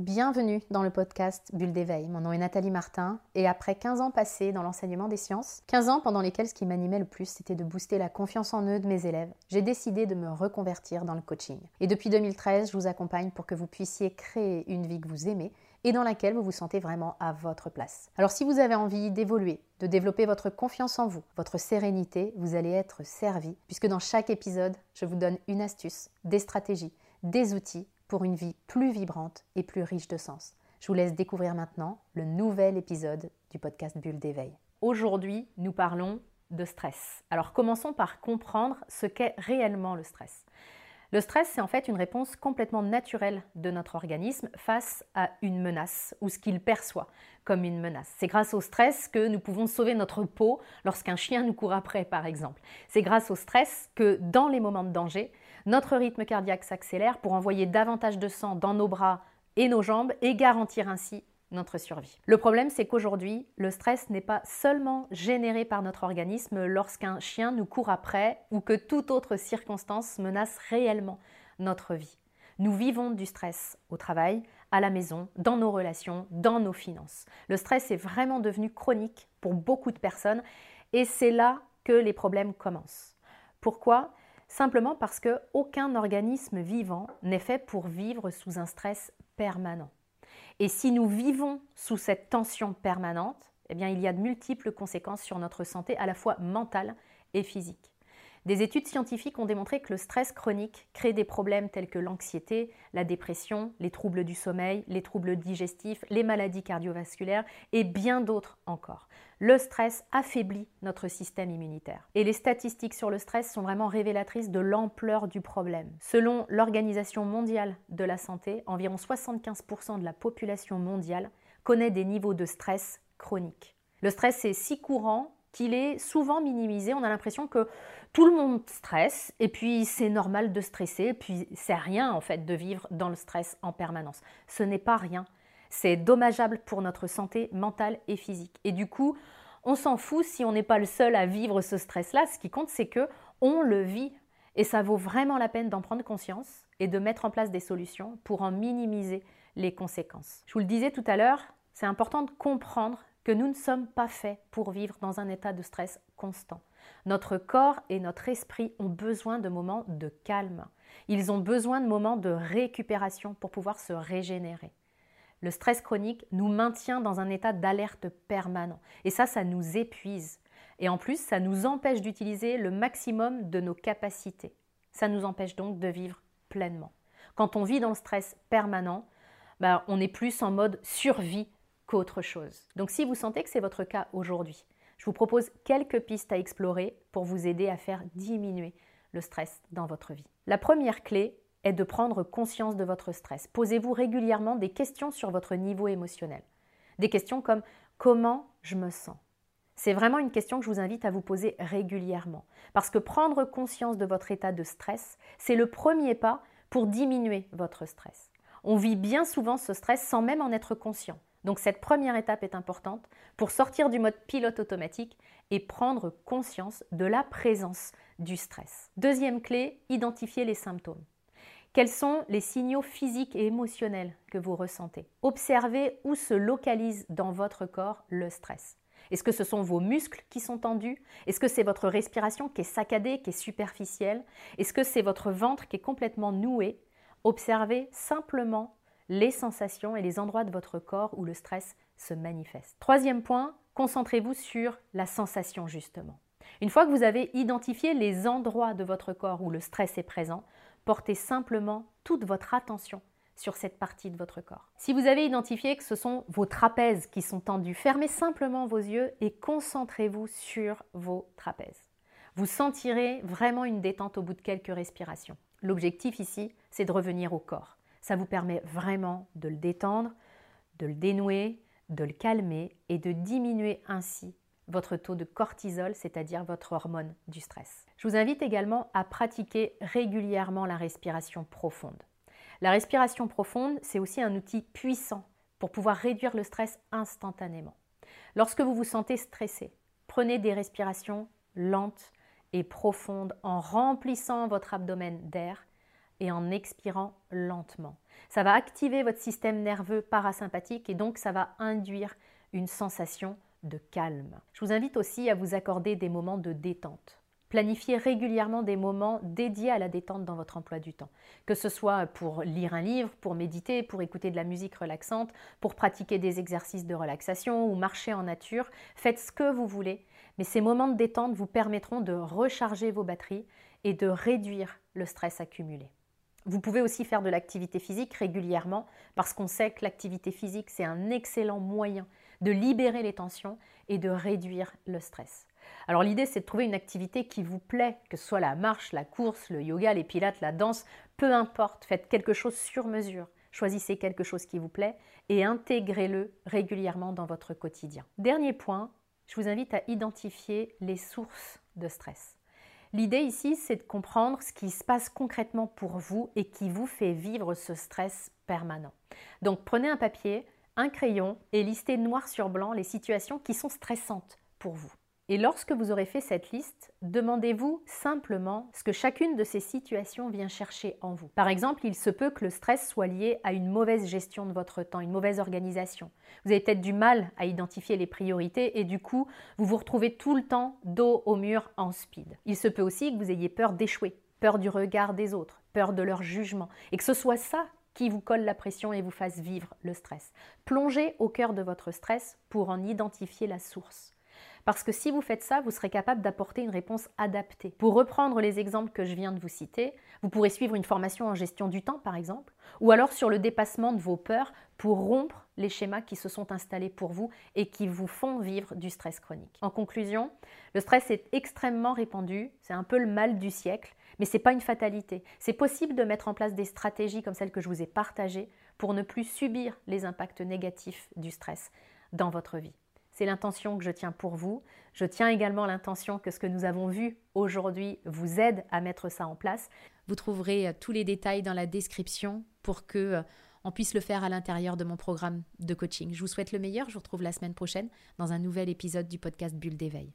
Bienvenue dans le podcast Bulle d'éveil. Mon nom est Nathalie Martin et après 15 ans passés dans l'enseignement des sciences, 15 ans pendant lesquels ce qui m'animait le plus c'était de booster la confiance en eux de mes élèves, j'ai décidé de me reconvertir dans le coaching. Et depuis 2013, je vous accompagne pour que vous puissiez créer une vie que vous aimez et dans laquelle vous vous sentez vraiment à votre place. Alors si vous avez envie d'évoluer, de développer votre confiance en vous, votre sérénité, vous allez être servi puisque dans chaque épisode, je vous donne une astuce, des stratégies, des outils pour une vie plus vibrante et plus riche de sens. Je vous laisse découvrir maintenant le nouvel épisode du podcast Bulle d'éveil. Aujourd'hui, nous parlons de stress. Alors commençons par comprendre ce qu'est réellement le stress. Le stress, c'est en fait une réponse complètement naturelle de notre organisme face à une menace ou ce qu'il perçoit comme une menace. C'est grâce au stress que nous pouvons sauver notre peau lorsqu'un chien nous court après, par exemple. C'est grâce au stress que dans les moments de danger, notre rythme cardiaque s'accélère pour envoyer davantage de sang dans nos bras et nos jambes et garantir ainsi notre survie. Le problème, c'est qu'aujourd'hui, le stress n'est pas seulement généré par notre organisme lorsqu'un chien nous court après ou que toute autre circonstance menace réellement notre vie. Nous vivons du stress au travail, à la maison, dans nos relations, dans nos finances. Le stress est vraiment devenu chronique pour beaucoup de personnes et c'est là que les problèmes commencent. Pourquoi? Simplement parce qu'aucun organisme vivant n'est fait pour vivre sous un stress permanent. Et si nous vivons sous cette tension permanente, eh il y a de multiples conséquences sur notre santé, à la fois mentale et physique. Des études scientifiques ont démontré que le stress chronique crée des problèmes tels que l'anxiété, la dépression, les troubles du sommeil, les troubles digestifs, les maladies cardiovasculaires et bien d'autres encore. Le stress affaiblit notre système immunitaire. Et les statistiques sur le stress sont vraiment révélatrices de l'ampleur du problème. Selon l'Organisation mondiale de la santé, environ 75% de la population mondiale connaît des niveaux de stress chroniques. Le stress est si courant qu'il est souvent minimisé. On a l'impression que tout le monde stresse et puis c'est normal de stresser, puis c'est rien en fait de vivre dans le stress en permanence. Ce n'est pas rien. C'est dommageable pour notre santé mentale et physique. Et du coup, on s'en fout si on n'est pas le seul à vivre ce stress-là. Ce qui compte, c'est que on le vit et ça vaut vraiment la peine d'en prendre conscience et de mettre en place des solutions pour en minimiser les conséquences. Je vous le disais tout à l'heure, c'est important de comprendre que nous ne sommes pas faits pour vivre dans un état de stress constant. Notre corps et notre esprit ont besoin de moments de calme. Ils ont besoin de moments de récupération pour pouvoir se régénérer. Le stress chronique nous maintient dans un état d'alerte permanent. Et ça, ça nous épuise. Et en plus, ça nous empêche d'utiliser le maximum de nos capacités. Ça nous empêche donc de vivre pleinement. Quand on vit dans le stress permanent, ben, on est plus en mode survie qu'autre chose. Donc si vous sentez que c'est votre cas aujourd'hui, je vous propose quelques pistes à explorer pour vous aider à faire diminuer le stress dans votre vie. La première clé est de prendre conscience de votre stress. Posez-vous régulièrement des questions sur votre niveau émotionnel. Des questions comme comment je me sens? C'est vraiment une question que je vous invite à vous poser régulièrement. Parce que prendre conscience de votre état de stress, c'est le premier pas pour diminuer votre stress. On vit bien souvent ce stress sans même en être conscient. Donc cette première étape est importante pour sortir du mode pilote automatique et prendre conscience de la présence du stress. Deuxième clé, identifier les symptômes. Quels sont les signaux physiques et émotionnels que vous ressentez? Observez où se localise dans votre corps le stress. Est-ce que ce sont vos muscles qui sont tendus? Est-ce que c'est votre respiration qui est saccadée, qui est superficielle? Est-ce que c'est votre ventre qui est complètement noué? Observez simplement les sensations et les endroits de votre corps où le stress se manifeste. Troisième point, concentrez-vous sur la sensation justement. Une fois que vous avez identifié les endroits de votre corps où le stress est présent, portez simplement toute votre attention sur cette partie de votre corps. Si vous avez identifié que ce sont vos trapèzes qui sont tendus, fermez simplement vos yeux et concentrez-vous sur vos trapèzes. Vous sentirez vraiment une détente au bout de quelques respirations. L'objectif ici, c'est de revenir au corps. Ça vous permet vraiment de le détendre, de le dénouer, de le calmer et de diminuer ainsi votre taux de cortisol, c'est-à-dire votre hormone du stress. Je vous invite également à pratiquer régulièrement la respiration profonde. La respiration profonde, c'est aussi un outil puissant pour pouvoir réduire le stress instantanément. Lorsque vous vous sentez stressé, prenez des respirations lentes et profondes en remplissant votre abdomen d'air et en expirant lentement. Ça va activer votre système nerveux parasympathique et donc ça va induire une sensation de calme. Je vous invite aussi à vous accorder des moments de détente. Planifiez régulièrement des moments dédiés à la détente dans votre emploi du temps, que ce soit pour lire un livre, pour méditer, pour écouter de la musique relaxante, pour pratiquer des exercices de relaxation ou marcher en nature. Faites ce que vous voulez, mais ces moments de détente vous permettront de recharger vos batteries et de réduire le stress accumulé. Vous pouvez aussi faire de l'activité physique régulièrement parce qu'on sait que l'activité physique, c'est un excellent moyen de libérer les tensions et de réduire le stress. Alors l'idée, c'est de trouver une activité qui vous plaît, que ce soit la marche, la course, le yoga, les pilates, la danse, peu importe, faites quelque chose sur mesure. Choisissez quelque chose qui vous plaît et intégrez-le régulièrement dans votre quotidien. Dernier point, je vous invite à identifier les sources de stress. L'idée ici, c'est de comprendre ce qui se passe concrètement pour vous et qui vous fait vivre ce stress permanent. Donc prenez un papier, un crayon et listez noir sur blanc les situations qui sont stressantes pour vous. Et lorsque vous aurez fait cette liste, demandez-vous simplement ce que chacune de ces situations vient chercher en vous. Par exemple, il se peut que le stress soit lié à une mauvaise gestion de votre temps, une mauvaise organisation. Vous avez peut-être du mal à identifier les priorités et du coup, vous vous retrouvez tout le temps dos au mur en speed. Il se peut aussi que vous ayez peur d'échouer, peur du regard des autres, peur de leur jugement, et que ce soit ça qui vous colle la pression et vous fasse vivre le stress. Plongez au cœur de votre stress pour en identifier la source. Parce que si vous faites ça, vous serez capable d'apporter une réponse adaptée. Pour reprendre les exemples que je viens de vous citer, vous pourrez suivre une formation en gestion du temps, par exemple, ou alors sur le dépassement de vos peurs pour rompre les schémas qui se sont installés pour vous et qui vous font vivre du stress chronique. En conclusion, le stress est extrêmement répandu, c'est un peu le mal du siècle, mais ce n'est pas une fatalité. C'est possible de mettre en place des stratégies comme celles que je vous ai partagées pour ne plus subir les impacts négatifs du stress dans votre vie. C'est l'intention que je tiens pour vous. Je tiens également l'intention que ce que nous avons vu aujourd'hui vous aide à mettre ça en place. Vous trouverez euh, tous les détails dans la description pour que euh, on puisse le faire à l'intérieur de mon programme de coaching. Je vous souhaite le meilleur. Je vous retrouve la semaine prochaine dans un nouvel épisode du podcast Bulle d'éveil.